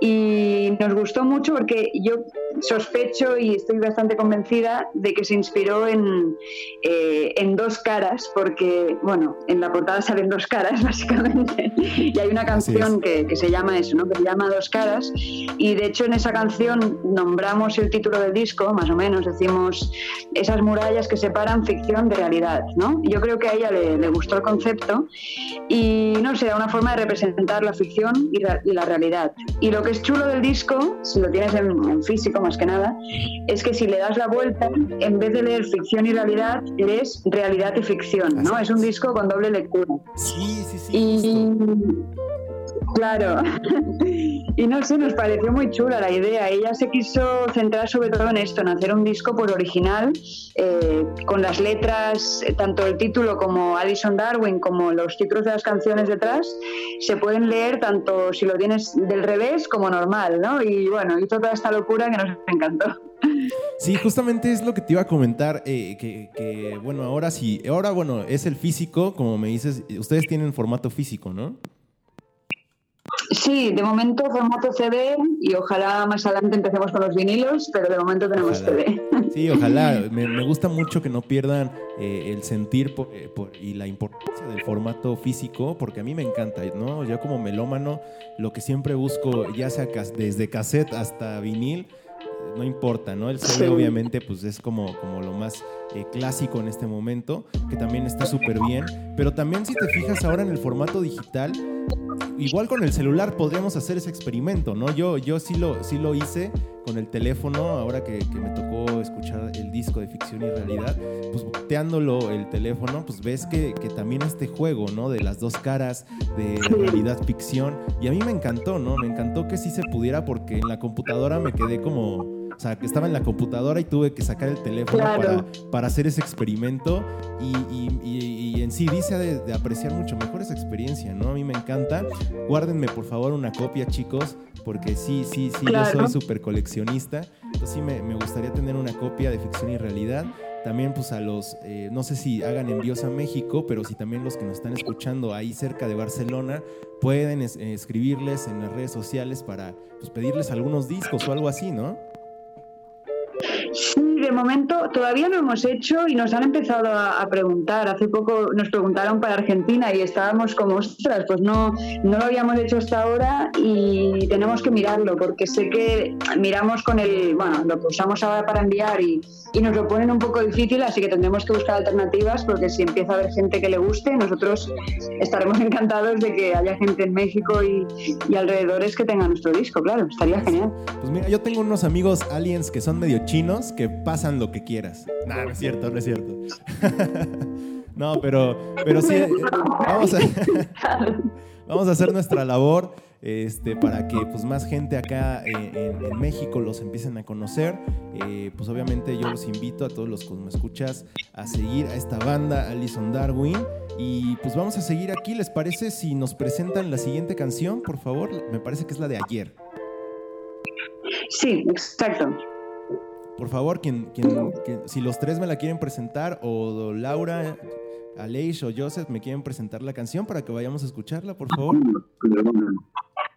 Y nos gustó mucho porque yo sospecho y estoy bastante convencida de que se inspiró en, eh, en dos caras, porque, bueno, en la portada salen dos caras, [LAUGHS] básicamente, y hay una canción que, que, se llama eso, ¿no? que se llama Dos caras, y de hecho en esa canción nombramos el título del disco, más o menos, decimos esas murallas que separan ficción de realidad, ¿no? Yo creo que a ella le, le gustó el concepto y, no sé, una forma de representar la ficción y la, y la realidad. Y lo que es chulo del disco, si lo tienes en, en físico más que nada, es que si le das la vuelta, en vez de leer ficción y realidad, lees realidad y ficción, ¿no? Es un disco con doble lectura. Sí, sí, sí. Y, Claro. [LAUGHS] y no sé, nos pareció muy chula la idea. Ella se quiso centrar sobre todo en esto, en hacer un disco por original, eh, con las letras, eh, tanto el título como Alison Darwin, como los títulos de las canciones detrás, se pueden leer tanto si lo tienes del revés como normal, ¿no? Y bueno, hizo toda esta locura que nos encantó. Sí, justamente es lo que te iba a comentar, eh, que, que, bueno, ahora sí, ahora bueno, es el físico, como me dices, ustedes tienen formato físico, ¿no? Sí, de momento formato CD y ojalá más adelante empecemos con los vinilos, pero de momento tenemos Ojalá. CD. Sí, ojalá. Me, me gusta mucho que no pierdan eh, el sentir por- eh, por- y la importancia del formato físico, porque a mí me encanta, ¿no? Yo como melómano, lo que siempre busco, ya sea cas- desde cassette hasta vinil, eh, no importa, ¿no? El CD Sí. obviamente pues es como, como lo más eh, clásico en este momento, que también está súper bien, pero también si te fijas ahora en el formato digital, igual con el celular podríamos hacer ese experimento, ¿no? Yo, yo sí, lo, sí lo hice con el teléfono, ahora que, me tocó escuchar el disco de ficción y realidad, pues volteándolo el teléfono, pues ves que, que también este juego, ¿no? De las dos caras, de realidad ficción, y a mí me encantó, ¿no? Me encantó que sí se pudiera porque en la computadora me quedé como... O sea, que estaba en la computadora y tuve que sacar el teléfono Claro. para, para hacer ese experimento y, y- y- y en sí dice de, de apreciar mucho mejor esa experiencia, ¿no? A mí me encanta. Guárdenme por favor una copia, chicos, porque sí, sí, sí, Claro. yo soy súper coleccionista. Entonces sí me, me gustaría tener una copia de ficción y realidad. También pues a los, eh, no sé si hagan envíos a México, pero si también los que nos están escuchando ahí cerca de Barcelona, pueden es- eh, escribirles en las redes sociales para pues, pedirles algunos discos o algo así, ¿no? De momento todavía no hemos hecho y nos han empezado a, a preguntar. Hace poco nos preguntaron para Argentina y estábamos como, ostras, pues no, no lo habíamos hecho hasta ahora y tenemos que mirarlo porque sé que miramos con el, bueno, lo que usamos ahora para enviar y, y nos lo ponen un poco difícil, así que tendremos que buscar alternativas porque si empieza a haber gente que le guste, nosotros estaremos [LAUGHS] encantados de que haya gente en México y, y alrededores que tenga nuestro disco, claro, estaría genial. Pues mira, yo tengo unos amigos aliens que son medio chinos que pasan lo que quieras. No, no es [LAUGHS] cierto, no es cierto. [LAUGHS] no, pero, pero sí, eh, vamos a, [LAUGHS] vamos a hacer nuestra labor este, para que pues, más gente acá eh, en, en México los empiecen a conocer. Eh, pues obviamente yo los invito a todos los que me escuchas a seguir a esta banda, Alison Darwin. Y pues vamos a seguir aquí. ¿Les parece si nos presentan la siguiente canción, por favor? Me parece que es la de ayer. Sí, exacto. Por favor, quien, quien- quien- si los tres me la quieren presentar, o Laura, Aleix o Joseph me quieren presentar la canción para que vayamos a escucharla, por favor.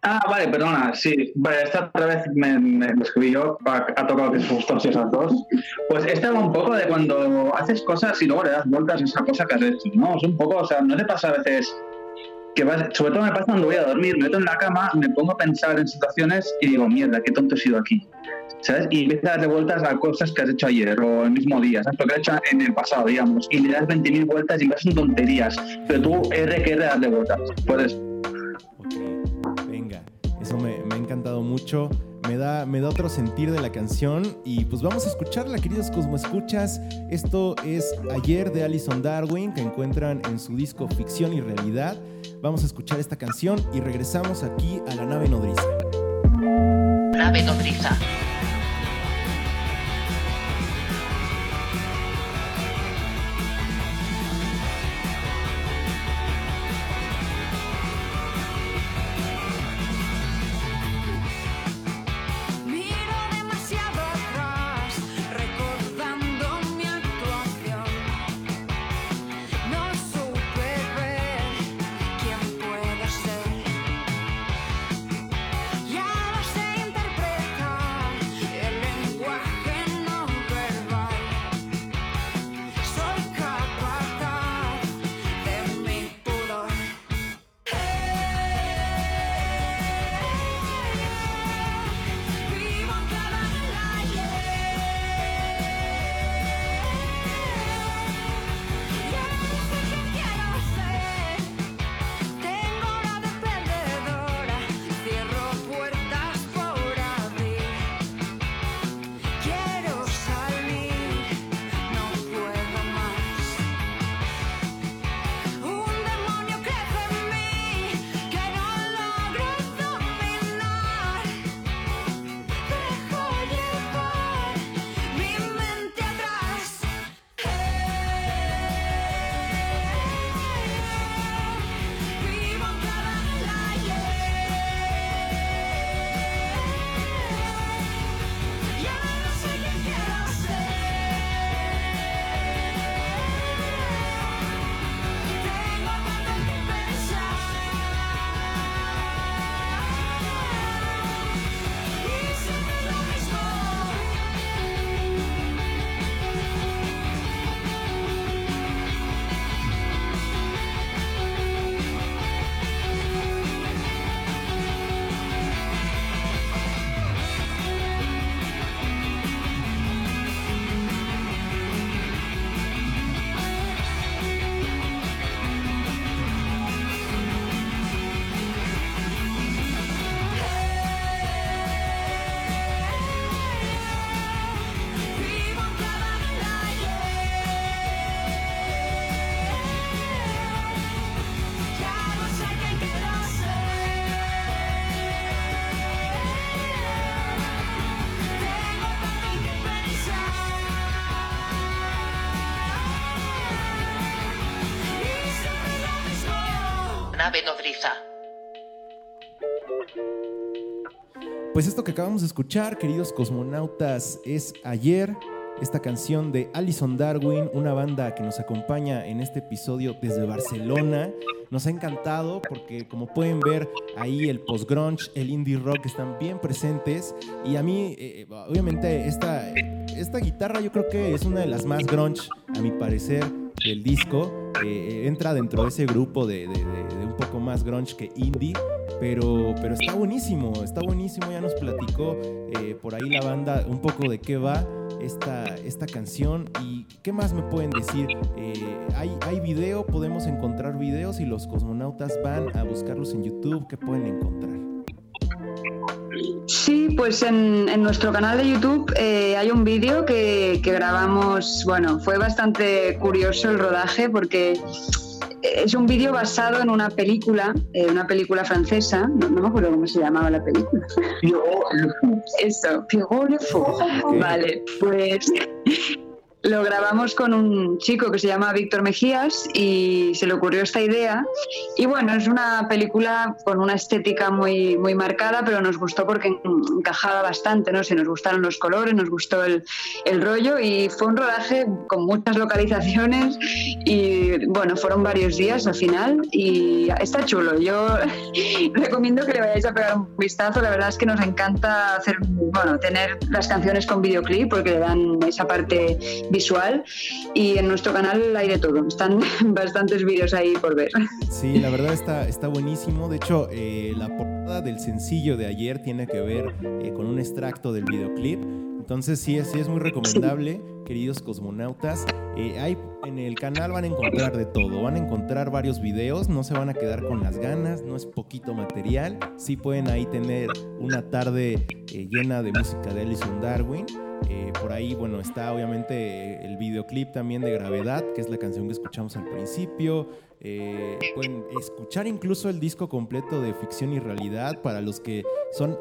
Ah, vale, perdona, sí. Vale, esta otra vez me, me- escribí yo, ha, tocado que justo si esas dos. Pues esta va un poco de cuando haces cosas y luego le das vueltas a esa cosa que has hecho, ¿no? Es un poco, o sea, no te pasa a veces que vas, sobre todo me pasa cuando voy a dormir, me meto en la cama, me pongo a pensar en situaciones y digo, mierda, qué tonto he sido aquí. ¿Sabes? Y empiezas a darle vueltas a cosas que has hecho ayer o el mismo día, ¿sabes? Lo que has hecho en el pasado, digamos. Y le das 20.000 vueltas y vas en tonterías. Pero tú, R que R, darle vueltas. Puedes Ok, venga, eso me, me ha encantado mucho. Me da, me da otro sentir de la canción y pues vamos a escucharla, queridos Cosmo Escuchas. Esto es Ayer de Alison Darwin, que encuentran en su disco Ficción y Realidad. Vamos a escuchar esta canción y regresamos aquí a la nave nodriza. Nave nodriza. Pues esto que acabamos de escuchar, queridos cosmonautas, es ayer. Esta canción de Alison Darwin, una banda que nos acompaña en este episodio desde Barcelona. Nos ha encantado porque como pueden ver ahí el post-grunge, el indie rock están bien presentes. Y a mí eh, obviamente esta, esta guitarra yo creo que es una de las más grunge a mi parecer del disco. Eh, entra dentro de ese grupo de, un poco más grunge que indie, pero, pero está buenísimo, está buenísimo. Ya nos platicó eh, por ahí la banda un poco de qué va esta, esta canción y qué más me pueden decir. Eh, hay, hay video, podemos encontrar videos y los cosmonautas van a buscarlos en YouTube, ¿qué pueden encontrar? Sí, pues en, en, nuestro canal de YouTube eh, hay un vídeo que, que, grabamos, bueno, fue bastante curioso el rodaje porque es un vídeo basado en una película, eh, una película francesa, no, no, me acuerdo cómo se llamaba la película. Eso, Vale, pues lo grabamos con un chico que se llama Víctor Mejías y se le ocurrió esta idea. Y bueno, es una película con una estética muy, muy marcada, pero nos gustó porque encajaba bastante, ¿no? Si nos gustaron los colores, nos gustó el, el rollo y fue un rodaje con muchas localizaciones y bueno, fueron varios días al final y está chulo. Yo [LAUGHS] recomiendo que le vayáis a pegar un vistazo. La verdad es que nos encanta hacer, bueno, tener las canciones con videoclip porque le dan esa parte visual y en nuestro canal hay de todo. Están [LAUGHS] bastantes vídeos ahí por ver. Sí, la verdad está, está buenísimo. De hecho, eh, la portada del sencillo de ayer tiene que ver eh, con un extracto del videoclip. Entonces sí, sí es muy recomendable, queridos cosmonautas. Eh, hay, en el canal van a encontrar de todo, van a encontrar varios videos, no se van a quedar con las ganas, no es poquito material. Sí pueden ahí tener una tarde eh, llena de música de Alison Darwin. Eh, por ahí, bueno, está obviamente el videoclip también de Gravedad, que es la canción que escuchamos al principio. Eh, pueden escuchar incluso el disco completo de Ficción y Realidad para los que son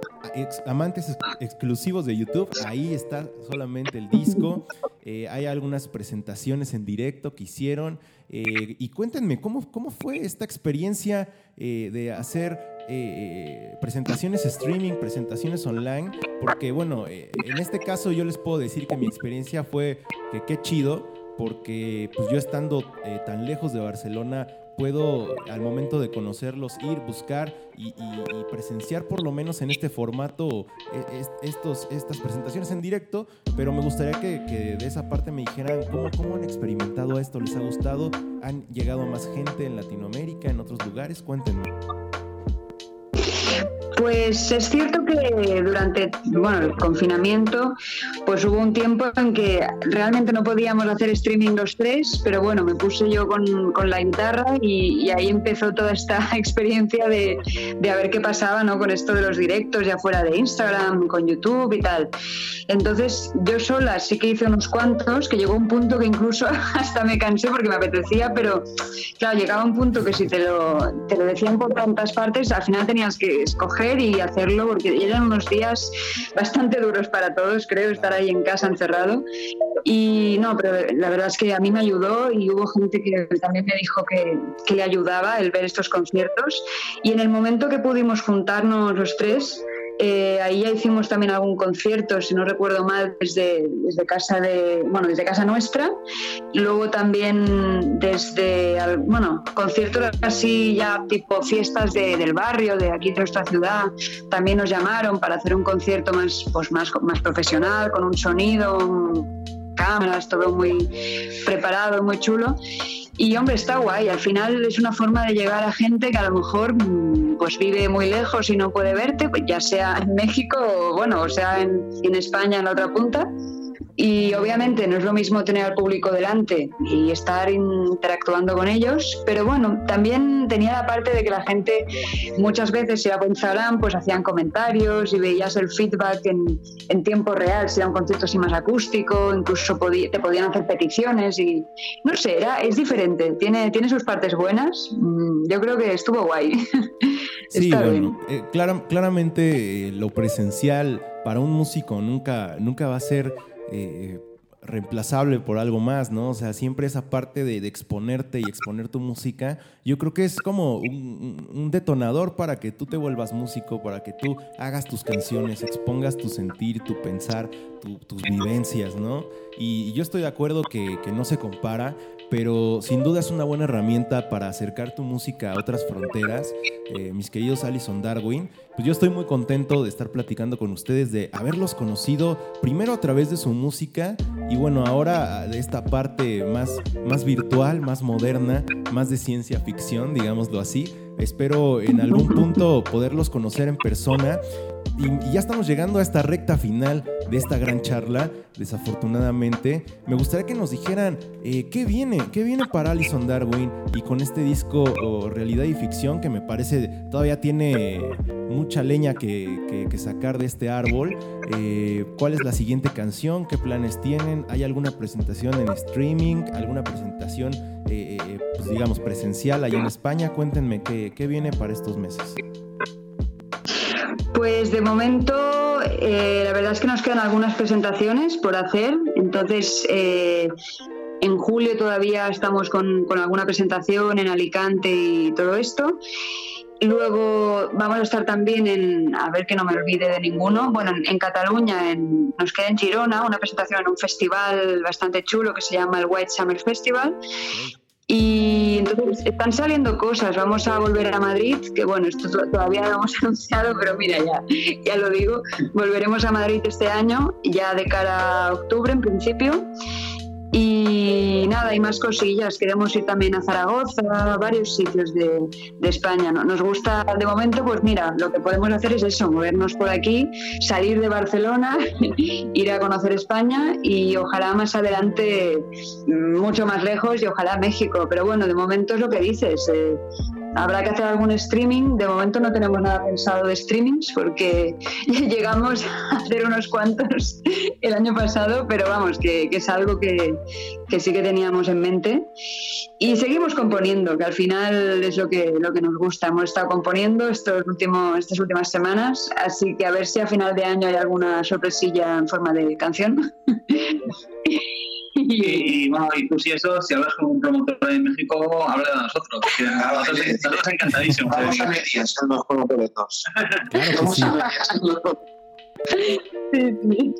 amantes ex exclusivos de YouTube. Ahí está solamente el disco. Eh, hay algunas presentaciones en directo que hicieron. Y cuéntenme, ¿cómo, ¿cómo fue esta experiencia de hacer eh, presentaciones streaming, presentaciones online? Porque, bueno, en este caso yo les puedo decir que mi experiencia fue que qué chido porque pues yo estando eh, tan lejos de Barcelona puedo al momento de conocerlos ir, buscar y, presenciar por lo menos en este formato eh, estos, estas presentaciones en directo, pero me gustaría que, de esa parte me dijeran cómo, cómo han experimentado esto, les ha gustado, han llegado más gente en Latinoamérica, en otros lugares, cuéntenme. Pues es cierto que durante bueno, el confinamiento pues hubo un tiempo en que realmente no podíamos hacer streaming los tres, pero bueno, me puse yo con, con la guitarra y, ahí empezó toda esta [LAUGHS] experiencia de, de, a ver qué pasaba ¿no? con esto de los directos ya fuera de Instagram, con YouTube y tal. Entonces yo sola sí que hice unos cuantos, que llegó un punto que incluso [LAUGHS] hasta me cansé porque me apetecía, pero claro, llegaba un punto que si te lo, te lo decían por tantas partes, al final tenías que escoger y hacerlo porque eran unos días bastante duros para todos, creo, estar ahí en casa encerrado. Y no, pero la verdad es que a mí me ayudó y hubo gente que también me dijo que, que le ayudaba el ver estos conciertos. Y en el momento que pudimos juntarnos los tres, eh, ahí ya hicimos también algún concierto, si no recuerdo mal, desde, desde casa de, bueno, desde casa nuestra. Luego también desde, bueno, conciertos así ya tipo fiestas de, del barrio, de aquí de nuestra ciudad. También nos llamaron para hacer un concierto más, pues más, más profesional, con un sonido, cámaras, todo muy preparado, muy chulo. Y hombre, está guay. Al final es una forma de llegar a gente que a lo mejor pues vive muy lejos y no puede verte, pues ya sea en México o bueno, o sea en, en España en la otra punta. Y obviamente no es lo mismo tener al público delante y estar interactuando con ellos, pero bueno, también tenía la parte de que la gente muchas veces, si era por Instagram, pues hacían comentarios y veías el feedback en, en tiempo real, si era un concierto así más acústico, incluso te podían hacer peticiones y no sé, era, es diferente, tiene, tiene sus partes buenas, yo creo que estuvo guay. [LAUGHS] Sí, bueno, eh, clar claramente eh, lo presencial para un músico nunca, nunca va a ser eh, reemplazable por algo más, ¿no? O sea, siempre esa parte de, exponerte y exponer tu música, yo creo que es como un, detonador para que tú te vuelvas músico, para que tú hagas tus canciones, expongas tu sentir, tu pensar, tus vivencias, ¿no? Y, yo estoy de acuerdo que, que no se compara, pero sin duda es una buena herramienta para acercar tu música a otras fronteras. Eh, mis queridos Alison Darwin, pues yo estoy muy contento de estar platicando con ustedes, de haberlos conocido primero a través de su música y bueno, ahora de esta parte más, más virtual, más moderna, más de ciencia ficción, digámoslo así. Espero en algún punto poderlos conocer en persona. Y, ya estamos llegando a esta recta final de esta gran charla, desafortunadamente. Me gustaría que nos dijeran eh, qué viene, qué viene para Alison Darwin y con este disco Realidad y Ficción que me parece todavía tiene mucha leña que, sacar de este árbol. Eh, ¿Cuál es la siguiente canción? ¿Qué planes tienen? ¿Hay alguna presentación en streaming? ¿Alguna presentación, eh, pues digamos, presencial allá en España? Cuéntenme qué, viene para estos meses. Pues de momento, eh, la verdad es que nos quedan algunas presentaciones por hacer. Entonces, eh, en julio todavía estamos con, alguna presentación en Alicante y todo esto. Luego vamos a estar también en, a ver que no me olvide de ninguno, bueno, en, Cataluña, nos queda en Girona una presentación en un festival bastante chulo que se llama el White Summer Festival. Y entonces están saliendo cosas. Vamos a volver a Madrid, que bueno, esto todavía lo hemos [LAUGHS] anunciado, pero mira, ya, ya lo digo. Volveremos a Madrid este año, ya de cara a octubre en principio. Y nada, hay más cosillas. Queremos ir también a Zaragoza, varios sitios de, España. ¿no? Nos gusta, de momento, pues mira, lo que podemos hacer es eso, movernos por aquí, salir de Barcelona, [LAUGHS] ir a conocer España y ojalá más adelante mucho más lejos y ojalá México. Pero bueno, de momento es lo que dices. Eh, Habrá que hacer algún streaming. De momento no tenemos nada pensado de streamings porque [LAUGHS] llegamos a hacer unos cuantos el año pasado, pero vamos, que, es algo que, sí que teníamos en mente. Y seguimos componiendo, que al final es lo que, lo que nos gusta. Hemos estado componiendo estos últimos, estas últimas semanas, así que a ver si a final de año hay alguna sorpresilla en forma de canción. [LAUGHS] Y, bueno, y tú si eso, si hablas con un promotor de México, habla de nosotros. Que nosotros, nosotros encantadísimos. Vamos a medias en los boletos.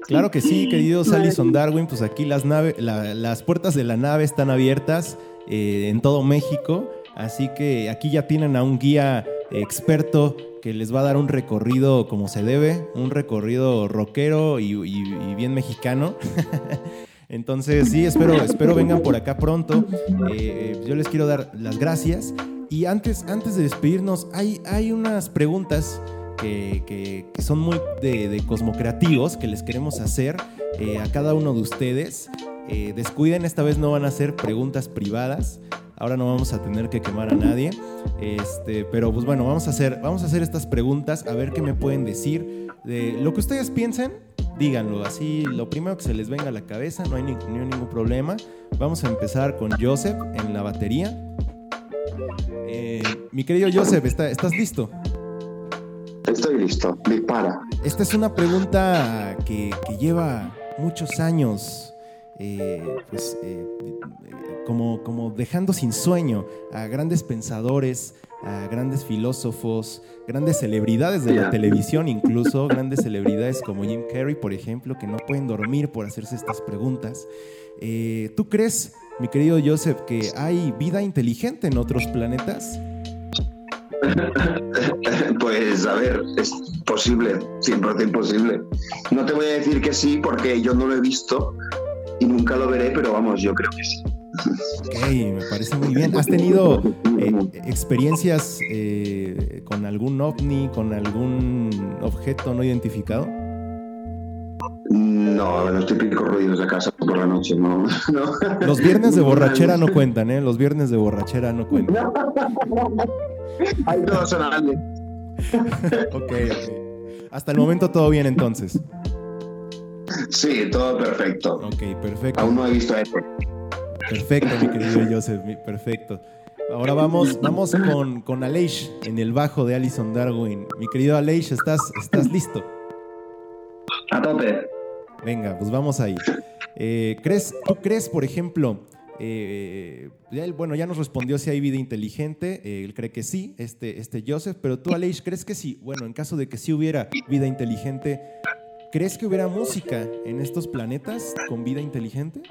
Claro que sí. queridos Alison Darwin, pues aquí las, nave, las puertas de la nave están abiertas eh, en todo México, así que aquí ya tienen a un guía experto que les va a dar un recorrido como se debe, un recorrido rockero y, y bien mexicano. [LAUGHS] Entonces, sí, espero, espero vengan por acá pronto. Eh, yo les quiero dar las gracias. Y antes, antes de despedirnos, hay, hay unas preguntas que, son muy de, cosmocreativos que les queremos hacer eh, a cada uno de ustedes. Eh, descuiden, esta vez no van a ser preguntas privadas. Ahora no vamos a tener que quemar a nadie. Este, pero pues bueno, vamos a hacer, vamos a hacer estas preguntas a ver qué me pueden decir de lo que ustedes piensen díganlo así, lo primero que se les venga a la cabeza, no hay ni, ningún problema. Vamos a empezar con Joseph en la batería. Eh, mi querido Joseph, ¿estás listo? Estoy listo, dispara. Esta es una pregunta que, lleva muchos años, eh, pues, eh, como, como dejando sin sueño a grandes pensadores, a grandes filósofos, grandes celebridades de la televisión, incluso [LAUGHS] grandes celebridades como Jim Carrey, por ejemplo, que no pueden dormir por hacerse estas preguntas. Eh, ¿Tú crees, mi querido Joseph, que hay vida inteligente en otros planetas? [LAUGHS] Pues a ver, es posible, 100% posible. No te voy a decir que sí porque yo no lo he visto y nunca lo veré, pero vamos, yo creo que sí. Ok, me parece muy bien. ¿Has tenido eh, experiencias eh, con algún ovni, con algún objeto no identificado? No, los típicos ruidos de casa por la noche, no. [LAUGHS] Los viernes de borrachera no cuentan, ¿eh? Los viernes de borrachera no cuentan. [LAUGHS] Ahí todos son ok, ok. Hasta el momento todo bien entonces. Sí, todo perfecto. Ok, perfecto. Aún no he visto esto. Perfecto, mi querido Joseph, perfecto. Ahora vamos, vamos con, con Aleix en el bajo de Alison Darwin. Mi querido Aleix, ¿estás, ¿estás listo? A tope. Venga, pues vamos ahí. Eh, ¿crees, ¿Tú crees, por ejemplo, eh, bueno, ya nos respondió si hay vida inteligente, eh, él cree que sí, este, este Joseph, pero tú, Aleix, ¿crees que sí? Bueno, en caso de que sí hubiera vida inteligente, ¿crees que hubiera música en estos planetas con vida inteligente?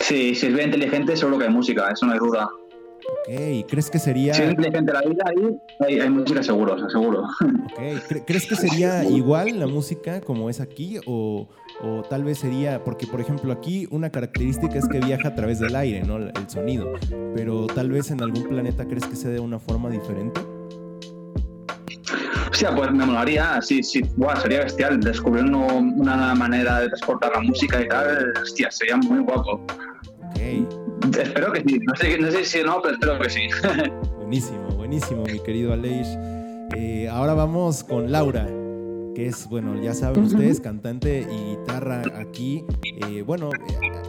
Sí, si es vida inteligente, seguro que hay música, eso no hay duda. Ok, ¿crees que sería...? Si es inteligente la vida, ahí hay, música seguro, seguro. Ok, ¿crees que sería igual la música como es aquí o, o tal vez sería, porque por ejemplo aquí una característica es que viaja a través del aire, ¿no? El sonido. Pero tal vez en algún planeta crees que sea de una forma diferente. O sea, pues me molaría, sí, sí, wow, sería bestial descubrir una manera de transportar la música y tal, hostia, sería muy guapo. Ok. Espero que sí, no sé, no sé si no, pero espero que sí. [LAUGHS] buenísimo, buenísimo, mi querido Aleix. Eh, ahora vamos con Laura que es, bueno, ya saben ustedes, cantante y guitarra aquí. Eh, bueno,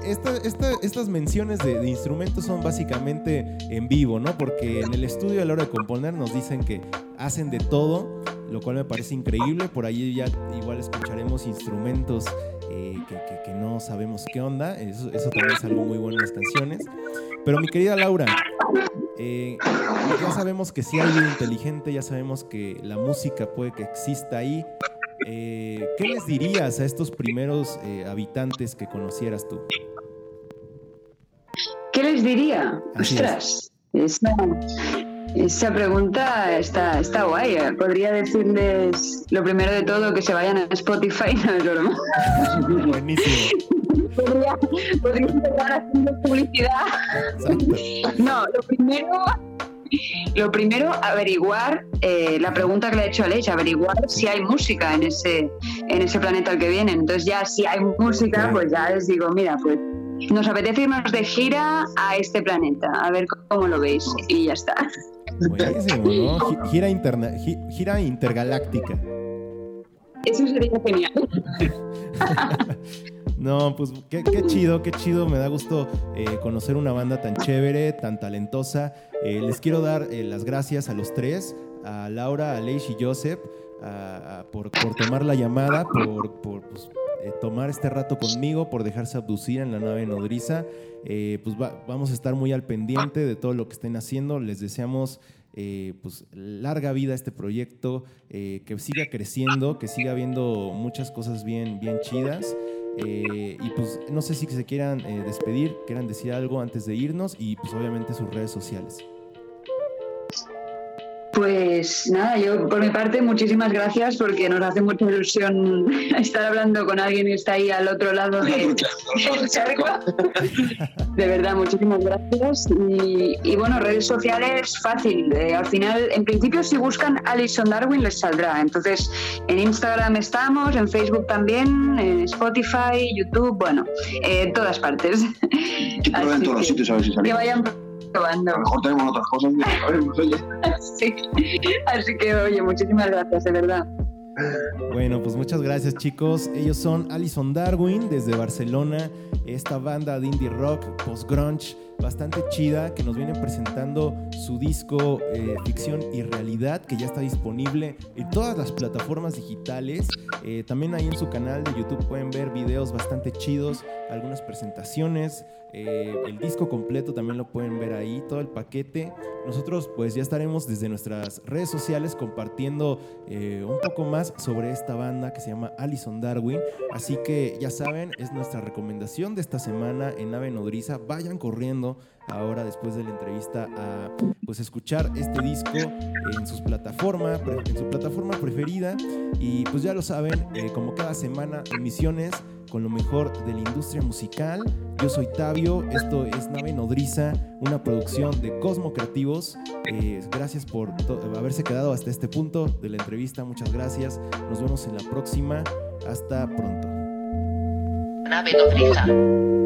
estas menciones de, instrumentos son básicamente en vivo, ¿no? Porque en el estudio a la hora de componer nos dicen que hacen de todo, lo cual me parece increíble. Por ahí ya igual escucharemos instrumentos eh, que, no sabemos qué onda. Eso, eso también es algo muy bueno en las canciones. Pero mi querida Laura, eh, ya sabemos que si hay vida inteligente, ya sabemos que la música puede que exista ahí. Eh, ¿Qué les dirías a estos primeros habitantes que conocieras tú? ¿Qué les diría? Ostras, esa, pregunta está, está guay. Podría decirles lo primero de todo que se vayan a Spotify, [LAUGHS] no es broma. Buenísimo. Podría, podría empezar haciendo publicidad. No, lo primero lo primero, averiguar, eh, la pregunta que le he hecho a Aleix, averiguar si hay música en ese, en ese planeta al que vienen. Entonces ya si hay música, pues ya les digo, mira, pues nos apetece irnos de gira a este planeta, a ver cómo lo veis. Y ya está. Buenísimo, ¿no? Gira, interna, gira intergaláctica. Eso sería genial. [LAUGHS] No, pues qué, chido, qué chido. Me da gusto eh, conocer una banda tan chévere, tan talentosa. Eh, les quiero dar eh, las gracias a los tres, a Laura, a Leish y Joseph, por, tomar la llamada, por, pues, tomar este rato conmigo, por dejarse abducir en la nave nodriza. pues vamos a estar muy al pendiente de todo lo que estén haciendo. Les deseamos pues larga vida a este proyecto, que siga creciendo, que siga habiendo muchas cosas bien, bien chidas. Eh, y pues no sé si se quieran eh, despedir, quieran decir algo antes de irnos y pues obviamente sus redes sociales. Pues nada, yo por mi parte muchísimas gracias porque nos hace mucha ilusión [LAUGHS] estar hablando con alguien que está ahí al otro lado de, [LAUGHS] De verdad, muchísimas gracias. Y, bueno, redes sociales, fácil. Eh, al final, en principio, si buscan Alison Darwin les saldrá. Entonces, en Instagram estamos, en Facebook también, en Spotify, YouTube, bueno, en todas partes. en todos los sitios a ver si Que vayan a lo mejor tenemos otras cosas [LAUGHS] sí. Así que, oye, muchísimas gracias, de verdad. Bueno, pues muchas gracias chicos. Ellos son Alison Darwin desde Barcelona, esta banda de indie rock, post-grunge, bastante chida, que nos vienen presentando su disco eh, Ficción y Realidad, que ya está disponible en todas las plataformas digitales. Eh, también ahí en su canal de YouTube pueden ver videos bastante chidos, algunas presentaciones. Eh, el disco completo también lo pueden ver ahí, todo el paquete. Nosotros pues ya estaremos desde nuestras redes sociales compartiendo un poco más sobre esta banda que se llama Alison Darwin. Así que ya saben, es nuestra recomendación de esta semana en Nave Nodriza. Vayan corriendo ahora después de la entrevista a pues escuchar este disco en sus plataformas, en su plataforma preferida. Y pues ya lo saben, eh, como cada semana, emisiones con lo mejor de la industria musical. Yo soy Tabio, esto es Nave Nodriza, una producción de Cosmo Creativos. Eh, gracias por haberse quedado hasta este punto de la entrevista, muchas gracias. Nos vemos en la próxima. Hasta pronto. Nave Nodriza.